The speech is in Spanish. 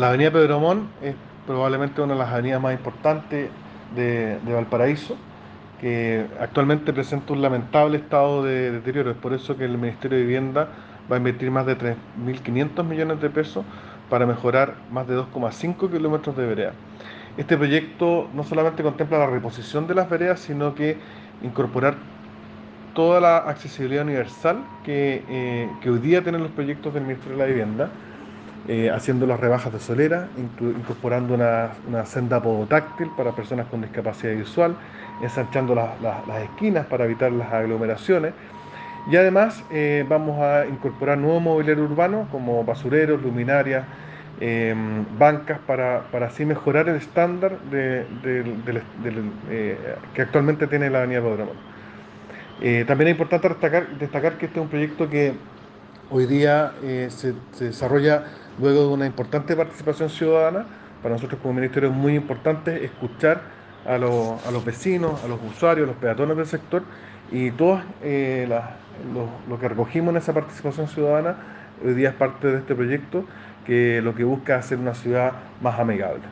La avenida Pedro Montt es probablemente una de las avenidas más importantes de, Valparaíso, que actualmente presenta un lamentable estado de deterioro. Es por eso que el Ministerio de Vivienda va a invertir más de 3.500 millones de pesos para mejorar más de 2,5 kilómetros de vereda. Este proyecto no solamente contempla la reposición de las veredas, sino que incorporar toda la accesibilidad universal que, eh, que hoy día tienen los proyectos del Ministerio de la Vivienda eh, haciendo las rebajas de solera, incorporando una, una, senda podotáctil para personas con discapacidad visual, ensanchando las esquinas para evitar las aglomeraciones. Y además eh, vamos a incorporar nuevo mobiliario urbano como basureros, luminarias, eh, bancas para, para, así mejorar el estándar de, que actualmente tiene la Avenida Podramón. también es importante destacar, destacar que este es un proyecto que hoy día se, se desarrolla luego de una importante participación ciudadana, para nosotros como ministerio es muy importante escuchar a los, vecinos, a los usuarios, a los peatones del sector y todo eh, lo, que recogimos en esa participación ciudadana hoy día es parte de este proyecto que lo que busca es hacer una ciudad más amigable.